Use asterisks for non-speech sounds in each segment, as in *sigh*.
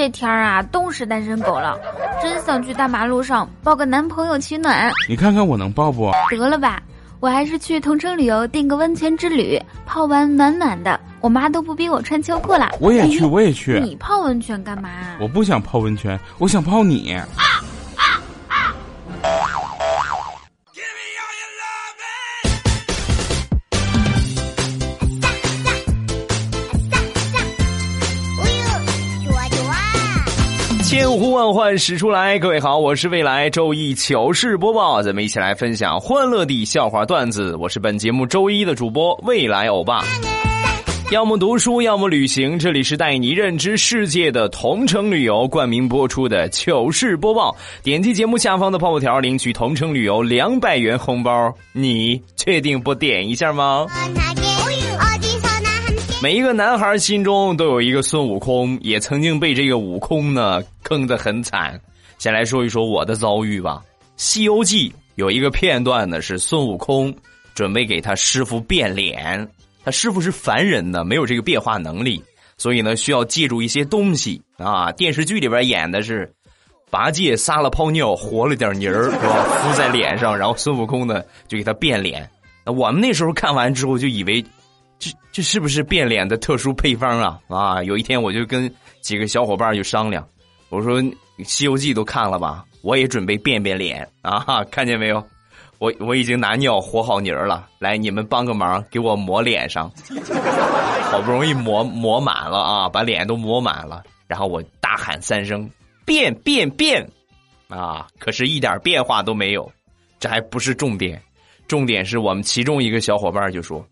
这天儿啊，冻死单身狗了，真想去大马路上抱个男朋友取暖。你看看我能抱不？得了吧，我还是去同城旅游订个温泉之旅，泡完暖暖的，我妈都不逼我穿秋裤了。我也去，我也去。你泡温泉干嘛？我不想泡温泉，我想泡你。千呼万唤始出来，各位好，我是未来周一糗事播报，咱们一起来分享欢乐的笑话段子。我是本节目周一的主播未来欧巴。要么读书，要么旅行，这里是带你认知世界的同城旅游冠名播出的糗事播报。点击节目下方的泡泡条，领取同城旅游两百元红包。你确定不点一下吗？每一个男孩心中都有一个孙悟空，也曾经被这个悟空呢坑得很惨。先来说一说我的遭遇吧。《西游记》有一个片段呢，是孙悟空准备给他师傅变脸，他师傅是凡人呢，没有这个变化能力，所以呢需要借助一些东西啊。电视剧里边演的是八戒撒了泡尿，和了点泥儿，是吧？*laughs* 敷在脸上，然后孙悟空呢就给他变脸。我们那时候看完之后就以为。这这是不是变脸的特殊配方啊？啊！有一天我就跟几个小伙伴就商量，我说《西游记》都看了吧，我也准备变变脸 *laughs* 啊！看见没有？我我已经拿尿和好泥儿了，来你们帮个忙，给我抹脸上。*laughs* 好不容易抹抹满了啊，把脸都抹满了，然后我大喊三声“变变变”，啊！可是一点变化都没有。这还不是重点，重点是我们其中一个小伙伴就说。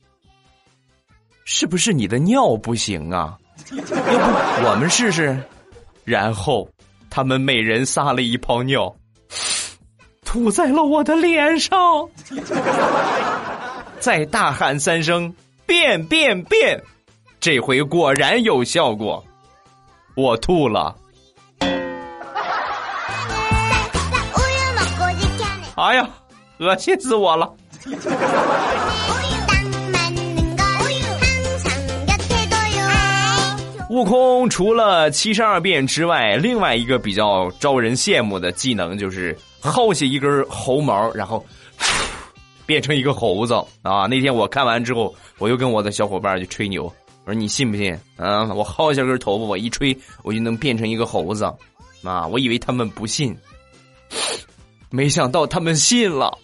是不是你的尿不行啊？要不我们试试？然后他们每人撒了一泡尿，吐在了我的脸上。再大喊三声“变变变”，这回果然有效果，我吐了。哎呀，恶心死我了！悟空除了七十二变之外，另外一个比较招人羡慕的技能就是薅下一根猴毛，然后变成一个猴子啊！那天我看完之后，我又跟我的小伙伴去吹牛，我说你信不信？啊，我薅下根头发，我一吹，我就能变成一个猴子啊！我以为他们不信，没想到他们信了，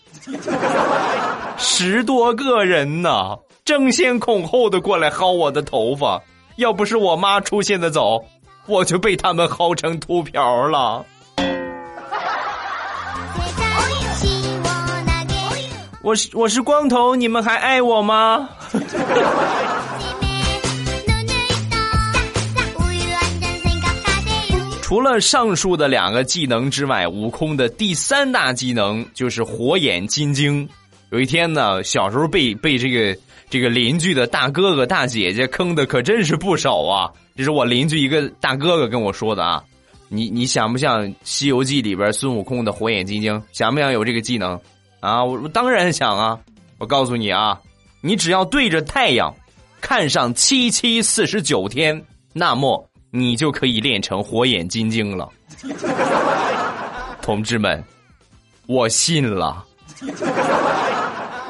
十多个人呢，争先恐后的过来薅我的头发。要不是我妈出现的早，我就被他们薅成秃瓢了。我是我是光头，你们还爱我吗？除了上述的两个技能之外，悟空的第三大技能就是火眼金睛。有一天呢，小时候被被这个。这个邻居的大哥哥大姐姐坑的可真是不少啊！这是我邻居一个大哥哥跟我说的啊。你你想不想《西游记》里边孙悟空的火眼金睛？想不想有这个技能？啊，我当然想啊！我告诉你啊，你只要对着太阳看上七七四十九天，那么你就可以练成火眼金睛了。*laughs* 同志们，我信了。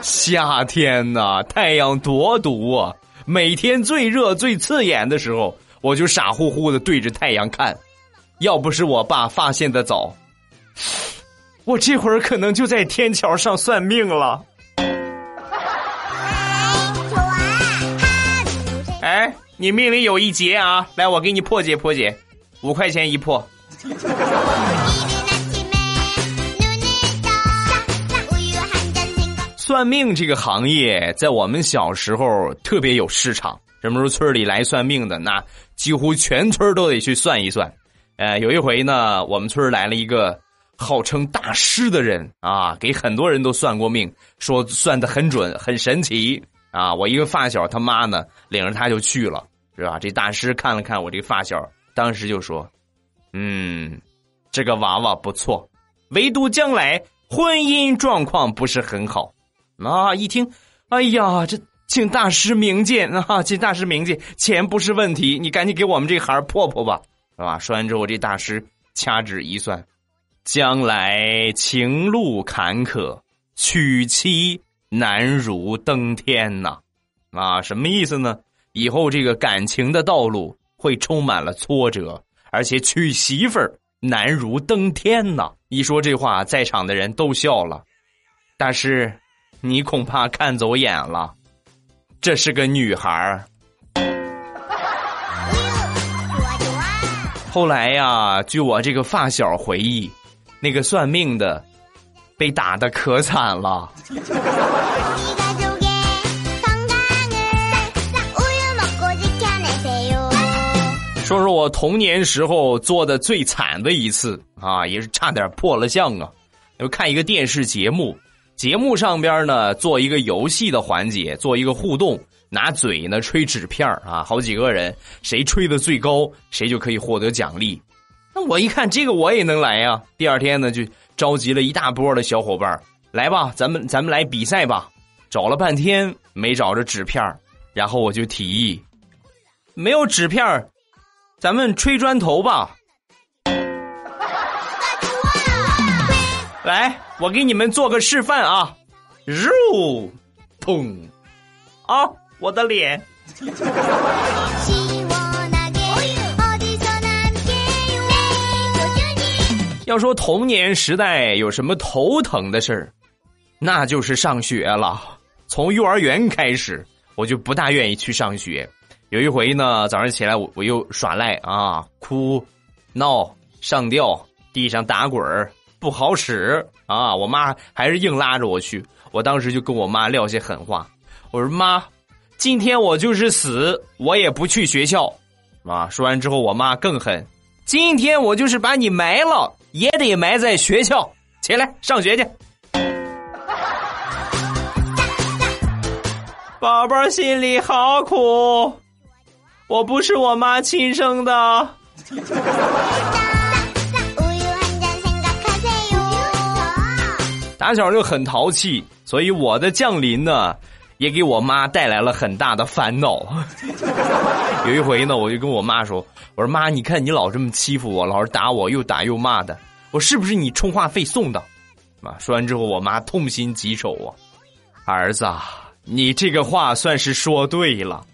夏天呐，太阳多毒啊！每天最热最刺眼的时候，我就傻乎乎的对着太阳看。要不是我爸发现的早，我这会儿可能就在天桥上算命了。哎，你命里有一劫啊！来，我给你破解破解，五块钱一破。算命这个行业在我们小时候特别有市场。什么时候村里来算命的，那几乎全村都得去算一算。呃，有一回呢，我们村来了一个号称大师的人啊，给很多人都算过命，说算的很准，很神奇啊。我一个发小他妈呢，领着他就去了，是吧？这大师看了看我这个发小，当时就说：“嗯，这个娃娃不错，唯独将来婚姻状况不是很好。”啊！一听，哎呀，这请大师明鉴啊！请大师明鉴，钱不是问题，你赶紧给我们这孩破破吧。是吧？说完之后，这大师掐指一算，将来情路坎坷，娶妻难如登天呐！啊，什么意思呢？以后这个感情的道路会充满了挫折，而且娶媳妇儿难如登天呐！一说这话，在场的人都笑了。大师，你恐怕看走眼了，这是个女孩儿。后来呀，据我这个发小回忆，那个算命的被打的可惨了。说说我童年时候做的最惨的一次啊，也是差点破了相啊！就看一个电视节目，节目上边呢做一个游戏的环节，做一个互动，拿嘴呢吹纸片啊，好几个人，谁吹的最高，谁就可以获得奖励。那我一看这个我也能来呀！第二天呢就召集了一大波的小伙伴来吧，咱们咱们来比赛吧。找了半天没找着纸片然后我就提议，没有纸片咱们吹砖头吧，来，我给你们做个示范啊！肉，砰，啊，我的脸。要说童年时代有什么头疼的事儿，那就是上学了。从幼儿园开始，我就不大愿意去上学。有一回呢，早上起来我我又耍赖啊，哭、闹、上吊，地上打滚儿，不好使啊！我妈还是硬拉着我去。我当时就跟我妈撂下狠话，我说：“妈，今天我就是死，我也不去学校。”啊！说完之后，我妈更狠：“今天我就是把你埋了，也得埋在学校。起来上学去。*laughs* ”宝宝心里好苦。我不是我妈亲生的，*laughs* 打小就很淘气，所以我的降临呢，也给我妈带来了很大的烦恼。*laughs* 有一回呢，我就跟我妈说：“我说妈，你看你老这么欺负我，老是打我，又打又骂的，我是不是你充话费送的？”啊，说完之后，我妈痛心疾首啊，儿子，你这个话算是说对了。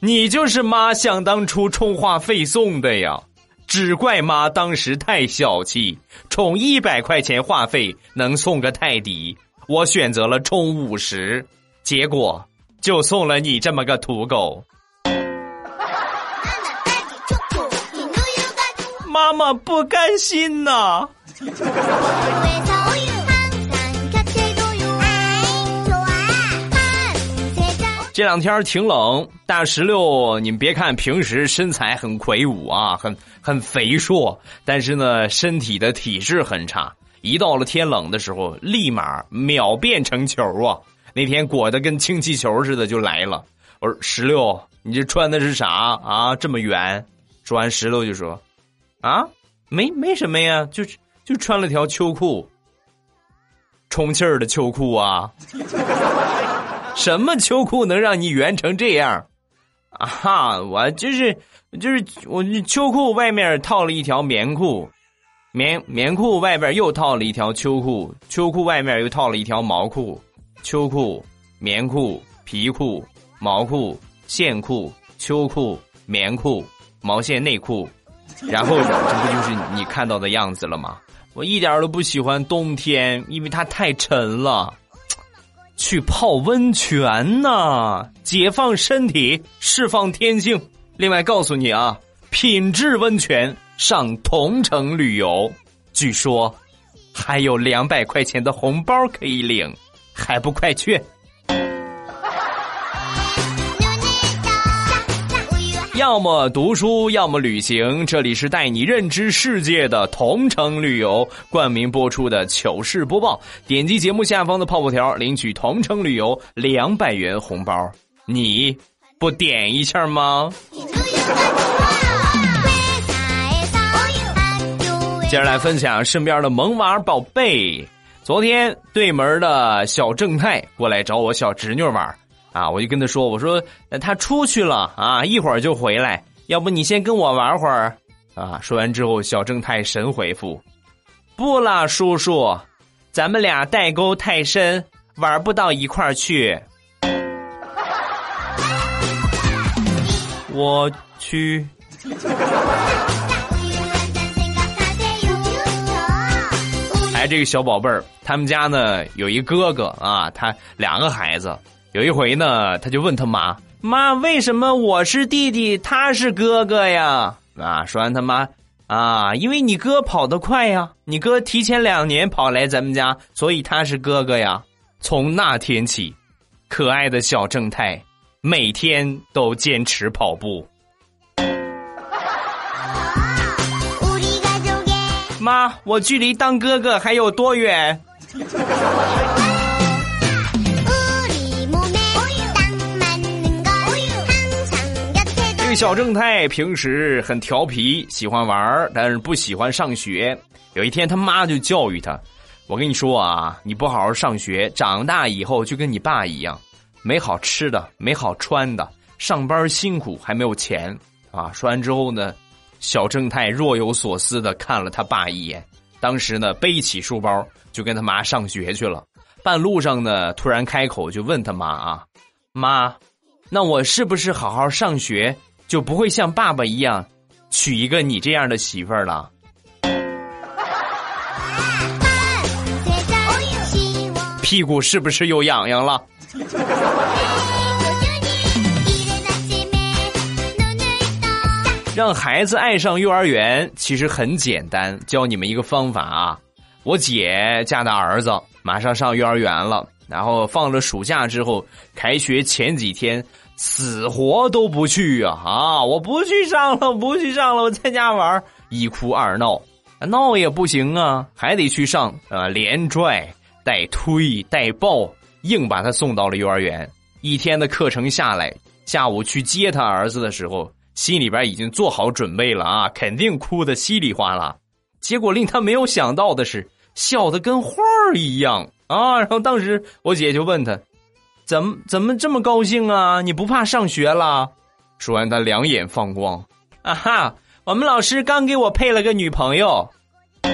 你就是妈想当初充话费送的呀，只怪妈当时太小气，充一百块钱话费能送个泰迪，我选择了充五十，结果就送了你这么个土狗。妈妈不甘心呐。这两天挺冷，大石榴，你们别看平时身材很魁梧啊，很很肥硕，但是呢，身体的体质很差。一到了天冷的时候，立马秒变成球啊！*laughs* 那天裹得跟氢气球似的就来了。我说石榴，你这穿的是啥啊？这么圆？说完，石榴就说：“啊，没没什么呀，就就穿了条秋裤，充气儿的秋裤啊。*laughs* ”什么秋裤能让你圆成这样？啊哈！我就是就是我秋裤外面套了一条棉裤，棉棉裤外边又套了一条秋裤，秋裤外面又套了一条毛裤，秋裤、棉裤、皮裤、毛裤、线裤、秋裤、棉裤、毛线内裤，然后这不就是你看到的样子了吗？我一点都不喜欢冬天，因为它太沉了。去泡温泉呐，解放身体，释放天性。另外告诉你啊，品质温泉上同城旅游，据说还有两百块钱的红包可以领，还不快去！*laughs* 要么读书，要么旅行。这里是带你认知世界的同城旅游冠名播出的糗事播报。点击节目下方的泡泡条，领取同城旅游两百元红包。你不点一下吗？接下来分享身边的萌娃宝贝。昨天对门的小正太过来找我小侄女玩。啊！我就跟他说：“我说他出去了啊，一会儿就回来。要不你先跟我玩会儿。”啊！说完之后，小正太神回复：“不了，叔叔，咱们俩代沟太深，玩不到一块儿去。”我去。哎，这个小宝贝儿，他们家呢有一哥哥啊，他两个孩子。有一回呢，他就问他妈：“妈，为什么我是弟弟，他是哥哥呀？”啊，说完他妈啊，因为你哥跑得快呀，你哥提前两年跑来咱们家，所以他是哥哥呀。从那天起，可爱的小正太每天都坚持跑步。*laughs* 妈，我距离当哥哥还有多远？*laughs* 小正太平时很调皮，喜欢玩但是不喜欢上学。有一天，他妈就教育他：“我跟你说啊，你不好好上学，长大以后就跟你爸一样，没好吃的，没好穿的，上班辛苦，还没有钱啊。”说完之后呢？小正太若有所思的看了他爸一眼，当时呢，背起书包就跟他妈上学去了。半路上呢，突然开口就问他妈啊：“妈，那我是不是好好上学，就不会像爸爸一样，娶一个你这样的媳妇儿了？”屁股是不是又痒痒了？让孩子爱上幼儿园其实很简单，教你们一个方法啊！我姐家的儿子马上上幼儿园了，然后放了暑假之后，开学前几天死活都不去啊！啊，我不去上了，不去上了，我在家玩，一哭二闹，闹也不行啊，还得去上啊！连拽带推带抱，硬把他送到了幼儿园。一天的课程下来，下午去接他儿子的时候。心里边已经做好准备了啊，肯定哭得稀里哗啦。结果令他没有想到的是，笑得跟花儿一样啊。然后当时我姐就问他：“怎么怎么这么高兴啊？你不怕上学了？”说完，他两眼放光：“啊哈，我们老师刚给我配了个女朋友。*laughs* ”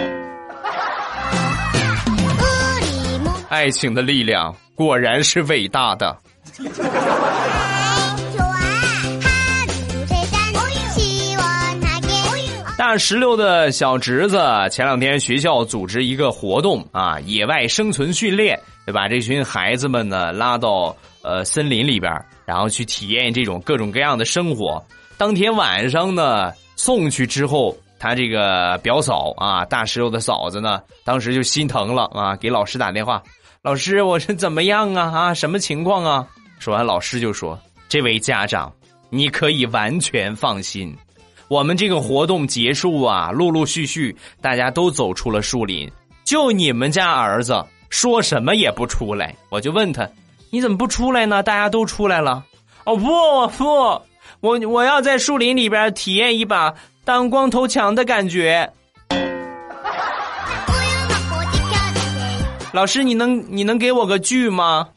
爱情的力量果然是伟大的。*laughs* 大石榴的小侄子前两天学校组织一个活动啊，野外生存训练，就把这群孩子们呢拉到呃森林里边，然后去体验这种各种各样的生活。当天晚上呢送去之后，他这个表嫂啊，大石头的嫂子呢，当时就心疼了啊，给老师打电话：“老师，我是怎么样啊？啊，什么情况啊？”说完，老师就说：“这位家长，你可以完全放心。”我们这个活动结束啊，陆陆续续大家都走出了树林，就你们家儿子说什么也不出来。我就问他，你怎么不出来呢？大家都出来了。哦不不，我我要在树林里边体验一把当光头强的感觉。*laughs* 老师，你能你能给我个剧吗？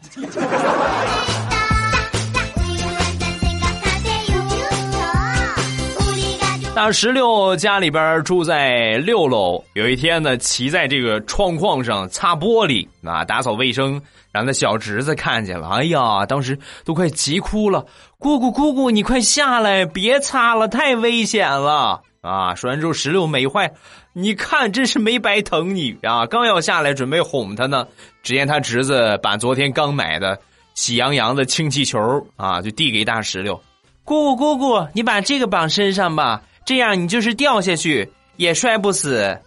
大石榴家里边住在六楼，有一天呢，骑在这个窗框上擦玻璃啊，打扫卫生，让他小侄子看见了，哎呀，当时都快急哭了。姑姑姑姑，你快下来，别擦了，太危险了啊！说完之后，石榴美坏，你看，真是没白疼你啊！刚要下来准备哄他呢，只见他侄子把昨天刚买的喜羊羊的氢气球啊，就递给大石榴。姑姑姑姑，你把这个绑身上吧。这样你就是掉下去也摔不死。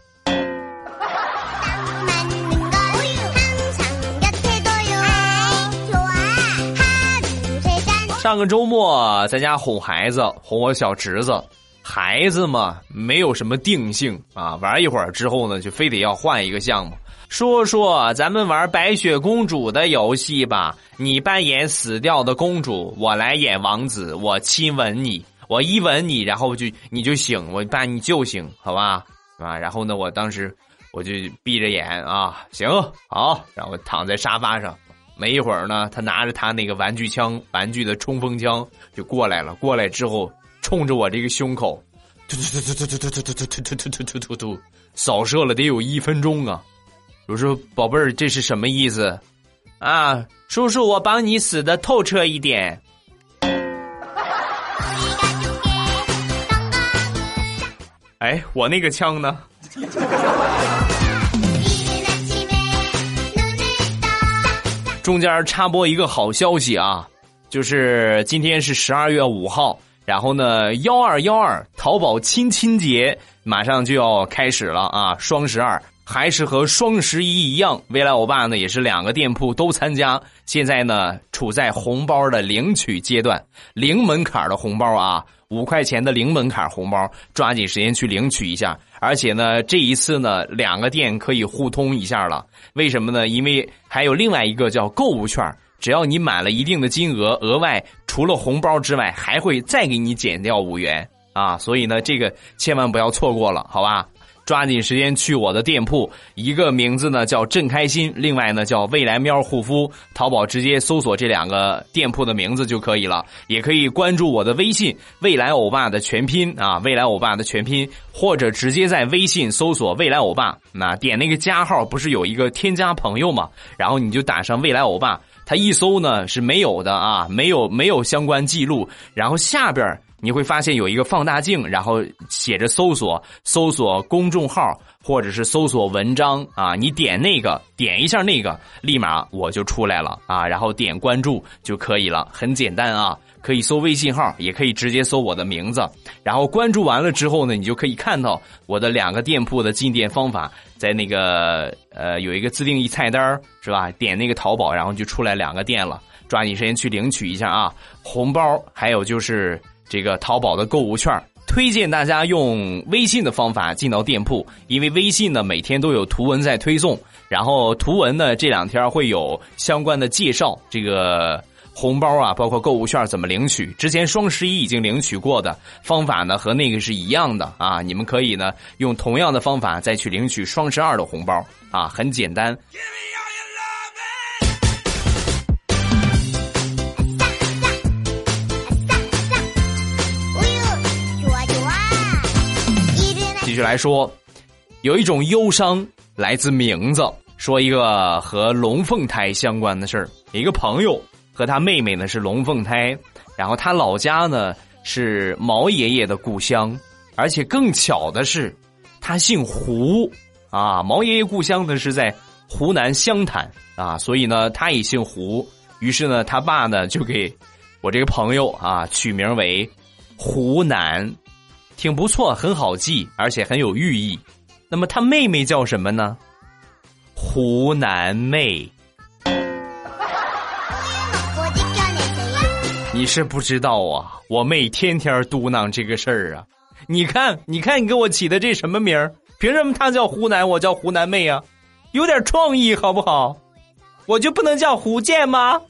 上个周末在家哄孩子，哄我小侄子。孩子嘛，没有什么定性啊，玩一会儿之后呢，就非得要换一个项目。说说咱们玩白雪公主的游戏吧，你扮演死掉的公主，我来演王子，我亲吻你。我一吻你，然后就你就醒，我把你救醒，好吧？啊，然后呢，我当时我就闭着眼啊，行好，然后躺在沙发上，没一会儿呢，他拿着他那个玩具枪，玩具的冲锋枪就过来了，过来之后冲着我这个胸口，突突突突突突突突突突突突突突突，扫射了得有一分钟啊！我说宝贝儿，这是什么意思？啊，叔叔，我帮你死的透彻一点。哎，我那个枪呢？中间插播一个好消息啊，就是今天是十二月五号，然后呢，幺二幺二淘宝亲亲节马上就要开始了啊，双十二还是和双十一一样，未来欧巴呢也是两个店铺都参加，现在呢处在红包的领取阶段，零门槛的红包啊，五块钱的零门槛红包，抓紧时间去领取一下。而且呢，这一次呢，两个店可以互通一下了。为什么呢？因为还有另外一个叫购物券，只要你满了一定的金额，额外除了红包之外，还会再给你减掉五元啊。所以呢，这个千万不要错过了，好吧？抓紧时间去我的店铺，一个名字呢叫正开心，另外呢叫未来喵护肤。淘宝直接搜索这两个店铺的名字就可以了，也可以关注我的微信“未来欧巴”的全拼啊，“未来欧巴”的全拼，或者直接在微信搜索“未来欧巴”，那点那个加号，不是有一个添加朋友吗？然后你就打上“未来欧巴”，他一搜呢是没有的啊，没有没有相关记录，然后下边。你会发现有一个放大镜，然后写着搜索，搜索公众号或者是搜索文章啊，你点那个，点一下那个，立马我就出来了啊，然后点关注就可以了，很简单啊，可以搜微信号，也可以直接搜我的名字，然后关注完了之后呢，你就可以看到我的两个店铺的进店方法，在那个呃有一个自定义菜单是吧？点那个淘宝，然后就出来两个店了，抓紧时间去领取一下啊，红包还有就是。这个淘宝的购物券，推荐大家用微信的方法进到店铺，因为微信呢每天都有图文在推送，然后图文呢这两天会有相关的介绍，这个红包啊，包括购物券怎么领取，之前双十一已经领取过的方法呢和那个是一样的啊，你们可以呢用同样的方法再去领取双十二的红包啊，很简单。就来说，有一种忧伤来自名字。说一个和龙凤胎相关的事儿。一个朋友和他妹妹呢是龙凤胎，然后他老家呢是毛爷爷的故乡，而且更巧的是，他姓胡啊。毛爷爷故乡呢是在湖南湘潭啊，所以呢他也姓胡。于是呢，他爸呢就给我这个朋友啊取名为湖南。挺不错，很好记，而且很有寓意。那么他妹妹叫什么呢？湖南妹。你是不知道啊，我妹天天嘟囔这个事儿啊。你看，你看，你给我起的这什么名儿？凭什么她叫湖南，我叫湖南妹啊？有点创意好不好？我就不能叫胡建吗？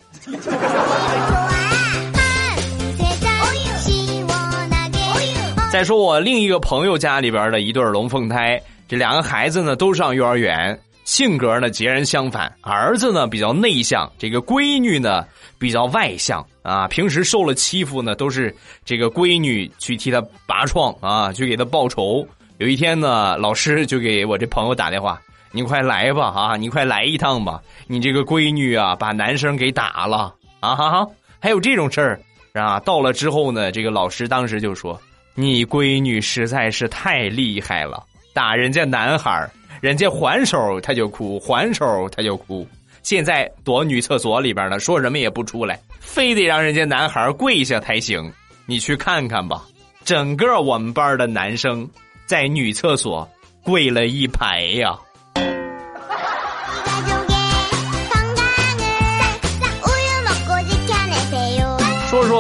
再说我另一个朋友家里边的一对龙凤胎，这两个孩子呢都上幼儿园，性格呢截然相反。儿子呢比较内向，这个闺女呢比较外向啊。平时受了欺负呢，都是这个闺女去替他拔创啊，去给他报仇。有一天呢，老师就给我这朋友打电话：“你快来吧，啊，你快来一趟吧，你这个闺女啊把男生给打了啊！哈哈，还有这种事儿啊！到了之后呢，这个老师当时就说。”你闺女实在是太厉害了，打人家男孩人家还手他就哭，还手他就哭。现在躲女厕所里边了，说什么也不出来，非得让人家男孩跪下才行。你去看看吧，整个我们班的男生在女厕所跪了一排呀。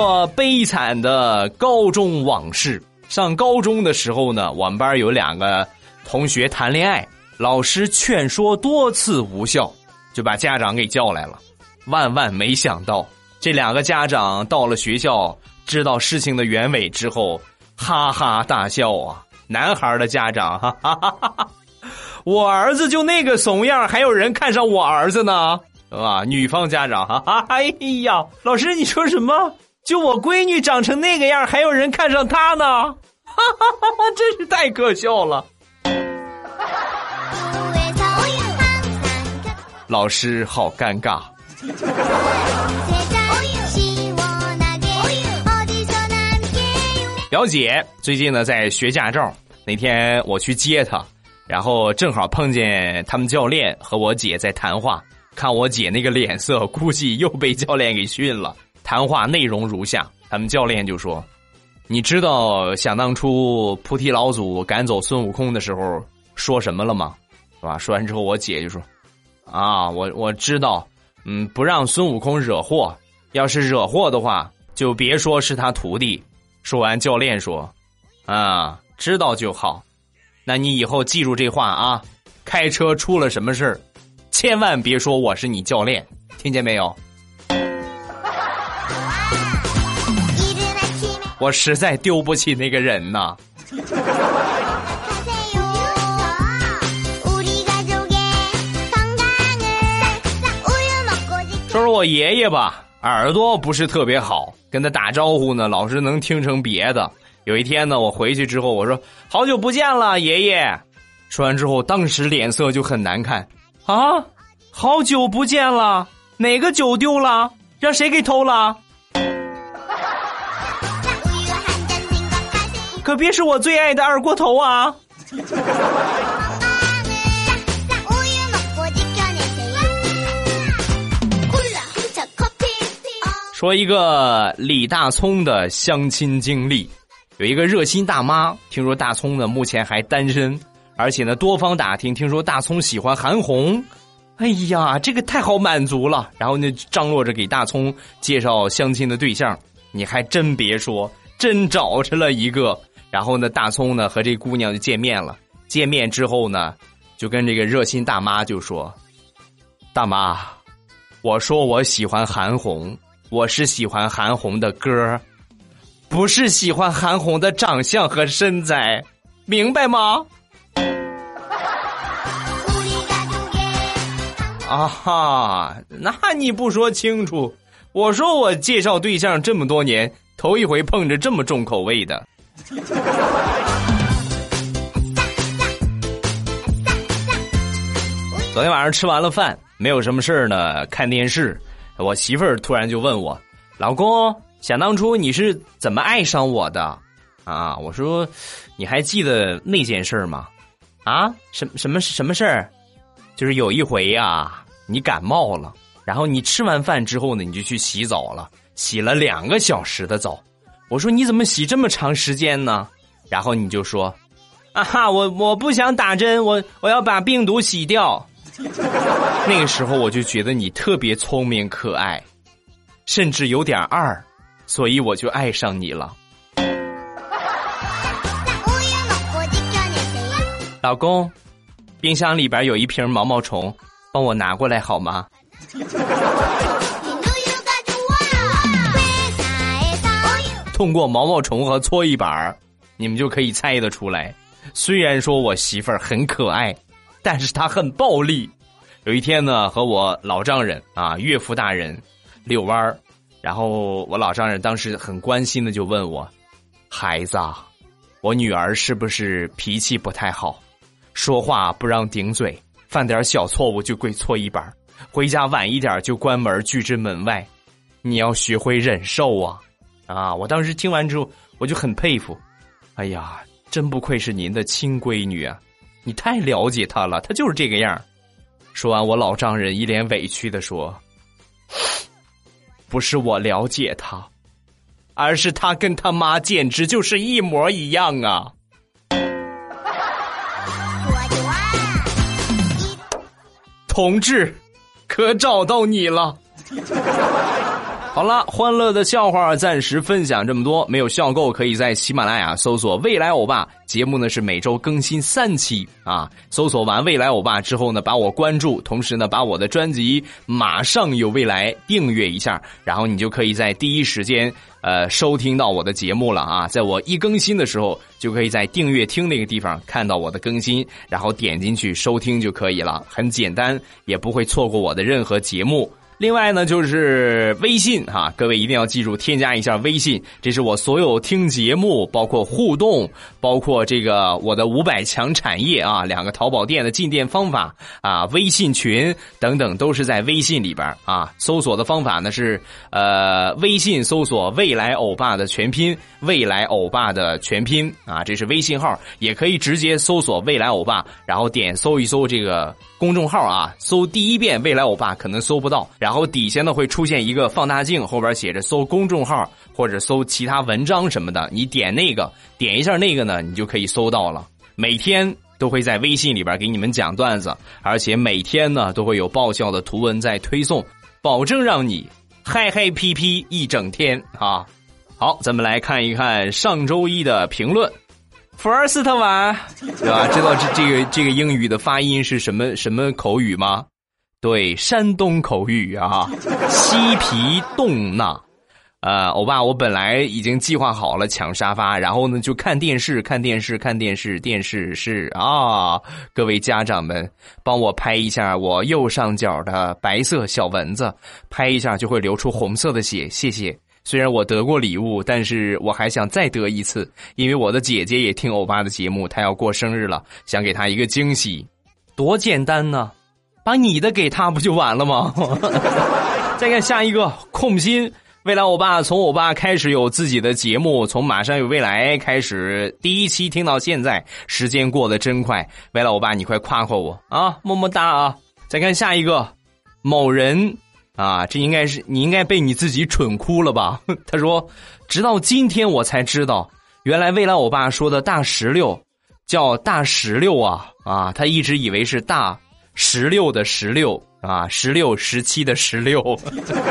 说悲惨的高中往事。上高中的时候呢，我们班有两个同学谈恋爱，老师劝说多次无效，就把家长给叫来了。万万没想到，这两个家长到了学校，知道事情的原委之后，哈哈大笑啊！男孩的家长，哈哈哈哈我儿子就那个怂样，还有人看上我儿子呢，是吧？女方家长，哈哈，哎呀，老师你说什么？就我闺女长成那个样，还有人看上她呢？*laughs* 真是太可笑了。*laughs* 老师好尴尬。*laughs* 表姐最近呢在学驾照，那天我去接她，然后正好碰见他们教练和我姐在谈话，看我姐那个脸色，估计又被教练给训了。谈话内容如下：他们教练就说：“你知道想当初菩提老祖赶走孙悟空的时候说什么了吗？是吧？”说完之后，我姐就说：“啊，我我知道，嗯，不让孙悟空惹祸，要是惹祸的话，就别说是他徒弟。”说完，教练说：“啊，知道就好。那你以后记住这话啊，开车出了什么事儿，千万别说我是你教练，听见没有？”我实在丢不起那个人呐。说说我爷爷吧，耳朵不是特别好。跟他打招呼呢，老是能听成别的。有一天呢，我回去之后，我说：“好久不见了，爷爷。”说完之后，当时脸色就很难看。啊，好久不见了，哪个酒丢了？让谁给偷了？可别是我最爱的二锅头啊！说一个李大聪的相亲经历，有一个热心大妈，听说大聪呢目前还单身，而且呢多方打听，听说大聪喜欢韩红，哎呀，这个太好满足了。然后呢张罗着给大聪介绍相亲的对象，你还真别说，真找着了一个。然后呢大葱呢和这姑娘就见面了，见面之后呢，就跟这个热心大妈就说：“大妈，我说我喜欢韩红。”我是喜欢韩红的歌，不是喜欢韩红的长相和身材，明白吗？啊哈，那你不说清楚，我说我介绍对象这么多年，头一回碰着这么重口味的。*laughs* 昨天晚上吃完了饭，没有什么事儿呢，看电视。我媳妇儿突然就问我：“老公，想当初你是怎么爱上我的？”啊，我说：“你还记得那件事吗？”啊，什什么什么事儿？就是有一回呀，你感冒了，然后你吃完饭之后呢，你就去洗澡了，洗了两个小时的澡。我说：“你怎么洗这么长时间呢？”然后你就说：“啊哈，我我不想打针，我我要把病毒洗掉。*laughs* ”那个时候我就觉得你特别聪明可爱，甚至有点二，所以我就爱上你了。*laughs* 老公，冰箱里边有一瓶毛毛虫，帮我拿过来好吗？通过毛毛虫和搓衣板你们就可以猜得出来。虽然说我媳妇儿很可爱。但是她很暴力。有一天呢，和我老丈人啊，岳父大人遛弯儿，然后我老丈人当时很关心的就问我：“孩子，我女儿是不是脾气不太好？说话不让顶嘴，犯点小错误就跪搓衣板，回家晚一点就关门拒之门外。你要学会忍受啊！”啊，我当时听完之后，我就很佩服。哎呀，真不愧是您的亲闺女啊！你太了解她了，她就是这个样说完，我老丈人一脸委屈的说：“不是我了解他，而是他跟他妈简直就是一模一样啊！”同志，可找到你了。好了，欢乐的笑话暂时分享这么多，没有笑够可以在喜马拉雅搜索“未来欧巴”节目呢，是每周更新三期啊。搜索完“未来欧巴”之后呢，把我关注，同时呢，把我的专辑《马上有未来》订阅一下，然后你就可以在第一时间呃收听到我的节目了啊。在我一更新的时候，就可以在订阅听那个地方看到我的更新，然后点进去收听就可以了，很简单，也不会错过我的任何节目。另外呢，就是微信哈，各位一定要记住添加一下微信，这是我所有听节目、包括互动、包括这个我的五百强产业啊，两个淘宝店的进店方法啊，微信群等等都是在微信里边啊。搜索的方法呢是呃，微信搜索“未来欧巴”的全拼，“未来欧巴”的全拼啊，这是微信号，也可以直接搜索“未来欧巴”，然后点搜一搜这个公众号啊，搜第一遍“未来欧巴”可能搜不到。后底下呢会出现一个放大镜，后边写着“搜公众号”或者搜其他文章什么的，你点那个，点一下那个呢，你就可以搜到了。每天都会在微信里边给你们讲段子，而且每天呢都会有爆笑的图文在推送，保证让你嗨嗨皮皮一整天啊！好，咱们来看一看上周一的评论，First *laughs* 对吧？知道这这个这个英语的发音是什么什么口语吗？对，山东口语啊，西皮冻呐，呃，欧巴，我本来已经计划好了抢沙发，然后呢就看电视，看电视，看电视，电视是啊，各位家长们，帮我拍一下我右上角的白色小蚊子，拍一下就会流出红色的血，谢谢。虽然我得过礼物，但是我还想再得一次，因为我的姐姐也听欧巴的节目，她要过生日了，想给她一个惊喜，多简单呢。把你的给他不就完了吗？*laughs* 再看下一个空心未来欧巴，从欧巴开始有自己的节目，从马上有未来开始第一期听到现在，时间过得真快。未来欧巴，你快夸夸我啊，么么哒啊！再看下一个某人啊，这应该是你应该被你自己蠢哭了吧？*laughs* 他说，直到今天我才知道，原来未来欧巴说的大石榴叫大石榴啊啊，他一直以为是大。十六的十六啊，十六十七的十六。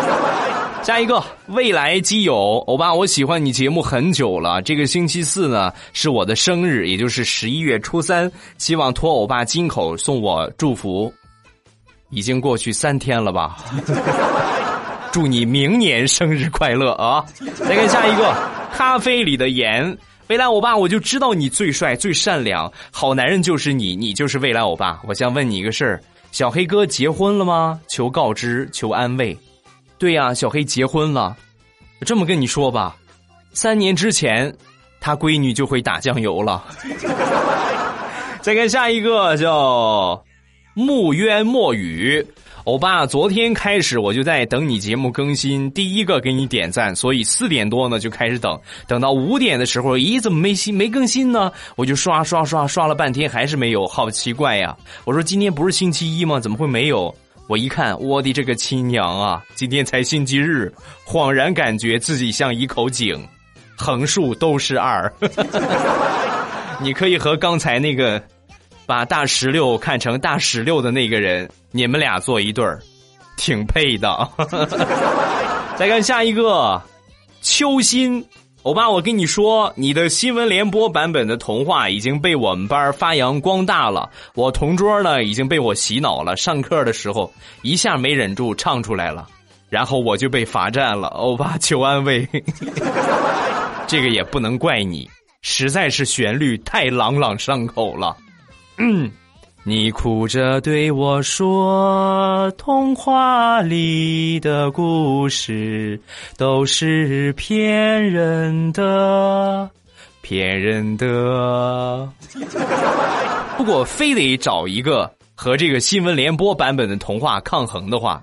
*laughs* 下一个未来基友欧巴，我喜欢你节目很久了。这个星期四呢是我的生日，也就是十一月初三，希望托欧巴金口送我祝福。已经过去三天了吧？*laughs* 祝你明年生日快乐啊！再看下一个咖啡里的盐。未来欧巴，我就知道你最帅、最善良，好男人就是你，你就是未来欧巴。我想问你一个事儿：小黑哥结婚了吗？求告知，求安慰。对呀，小黑结婚了。这么跟你说吧，三年之前，他闺女就会打酱油了。*laughs* 再看下一个，叫木渊墨雨。欧巴，昨天开始我就在等你节目更新，第一个给你点赞，所以四点多呢就开始等，等到五点的时候，咦，怎么没新没更新呢？我就刷刷刷刷了半天，还是没有，好奇怪呀！我说今天不是星期一吗？怎么会没有？我一看，我的这个亲娘啊，今天才星期日，恍然感觉自己像一口井，横竖都是二。*laughs* 你可以和刚才那个。把大石榴看成大石榴的那个人，你们俩做一对儿，挺配的。*laughs* 再看下一个，秋心，欧巴，我跟你说，你的新闻联播版本的童话已经被我们班发扬光大了。我同桌呢已经被我洗脑了，上课的时候一下没忍住唱出来了，然后我就被罚站了。欧巴求安慰，*laughs* 这个也不能怪你，实在是旋律太朗朗上口了。嗯，你哭着对我说：“童话里的故事都是骗人的，骗人的。*laughs* ”不过，非得找一个和这个新闻联播版本的童话抗衡的话，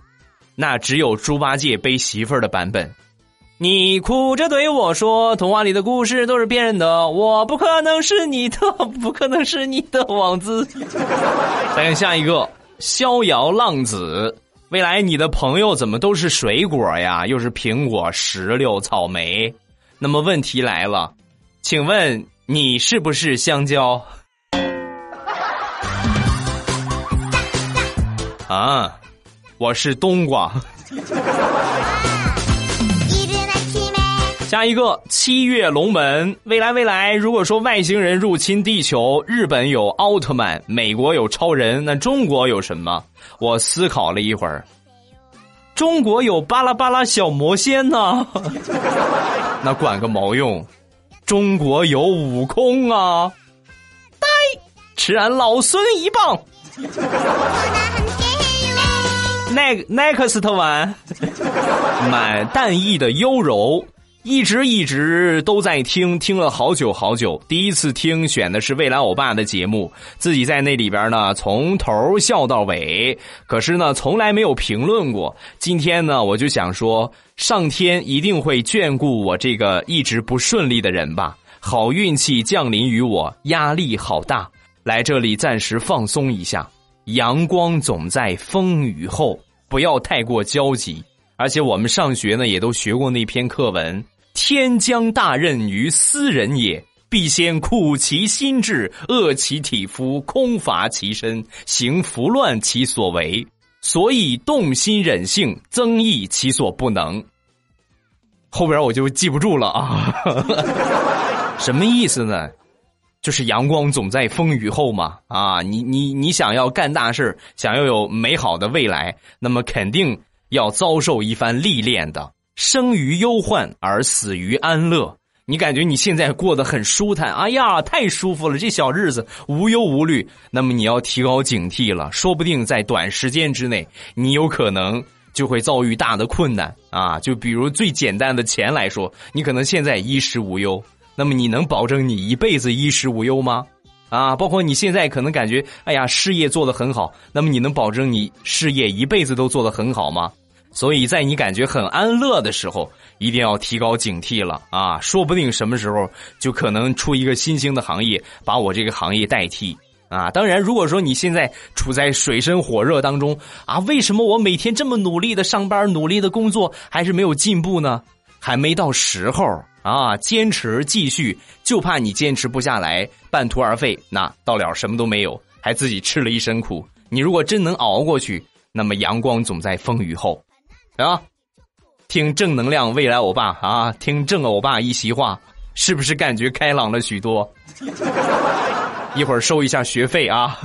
那只有猪八戒背媳妇儿的版本。你哭着对我说：“童话里的故事都是骗人的，我不可能是你的，不可能是你的王子。*laughs* ”再看下一个，逍遥浪子。未来你的朋友怎么都是水果呀？又是苹果、石榴、草莓。那么问题来了，请问你是不是香蕉？*laughs* 啊，我是冬瓜。下一个七月龙门，未来未来。如果说外星人入侵地球，日本有奥特曼，美国有超人，那中国有什么？我思考了一会儿，中国有巴拉巴拉小魔仙呢。*laughs* 那管个毛用？中国有悟空啊！呆，吃俺老孙一棒！next next one，满淡意的优柔。一直一直都在听，听了好久好久。第一次听选的是未来欧巴的节目，自己在那里边呢，从头笑到尾。可是呢，从来没有评论过。今天呢，我就想说，上天一定会眷顾我这个一直不顺利的人吧。好运气降临于我，压力好大，来这里暂时放松一下。阳光总在风雨后，不要太过焦急。而且我们上学呢，也都学过那篇课文。天将大任于斯人也，必先苦其心志，饿其体肤，空乏其身，行拂乱其所为，所以动心忍性，增益其所不能。后边我就记不住了啊，*laughs* 什么意思呢？就是阳光总在风雨后嘛。啊，你你你想要干大事想要有美好的未来，那么肯定要遭受一番历练的。生于忧患而死于安乐，你感觉你现在过得很舒坦，哎呀，太舒服了，这小日子无忧无虑。那么你要提高警惕了，说不定在短时间之内，你有可能就会遭遇大的困难啊！就比如最简单的钱来说，你可能现在衣食无忧，那么你能保证你一辈子衣食无忧吗？啊，包括你现在可能感觉，哎呀，事业做得很好，那么你能保证你事业一辈子都做得很好吗？所以在你感觉很安乐的时候，一定要提高警惕了啊！说不定什么时候就可能出一个新兴的行业，把我这个行业代替啊！当然，如果说你现在处在水深火热当中啊，为什么我每天这么努力的上班、努力的工作，还是没有进步呢？还没到时候啊！坚持继续，就怕你坚持不下来，半途而废，那到了什么都没有，还自己吃了一身苦。你如果真能熬过去，那么阳光总在风雨后。啊，听正能量未来欧巴啊，听正欧巴一席话，是不是感觉开朗了许多？一会儿收一下学费啊。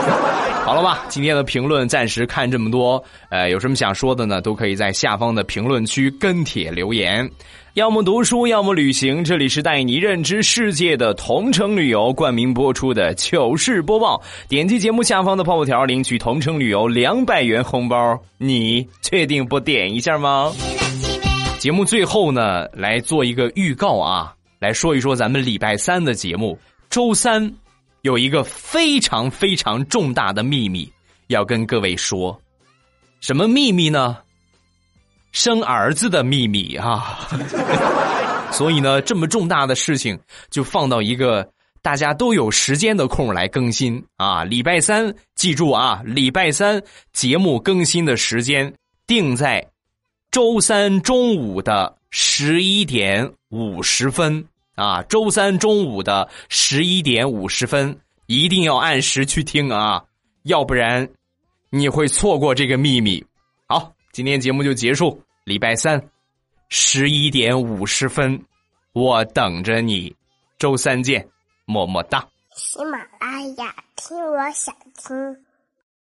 *laughs* 好了吧，今天的评论暂时看这么多。呃，有什么想说的呢？都可以在下方的评论区跟帖留言。要么读书，要么旅行。这里是带你认知世界的同城旅游冠名播出的糗事播报。点击节目下方的泡泡条，领取同城旅游两百元红包。你确定不点一下吗？节目最后呢，来做一个预告啊，来说一说咱们礼拜三的节目。周三有一个非常非常重大的秘密要跟各位说，什么秘密呢？生儿子的秘密啊，*laughs* 所以呢，这么重大的事情就放到一个大家都有时间的空来更新啊。礼拜三，记住啊，礼拜三节目更新的时间定在周三中午的十一点五十分啊。周三中午的十一点五十分，一定要按时去听啊，要不然你会错过这个秘密。好。今天节目就结束，礼拜三十一点五十分，我等着你，周三见，么么哒。喜马拉雅，听我想听。